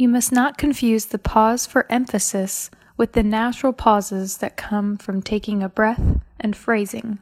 You must not confuse the pause for emphasis with the natural pauses that come from taking a breath and phrasing.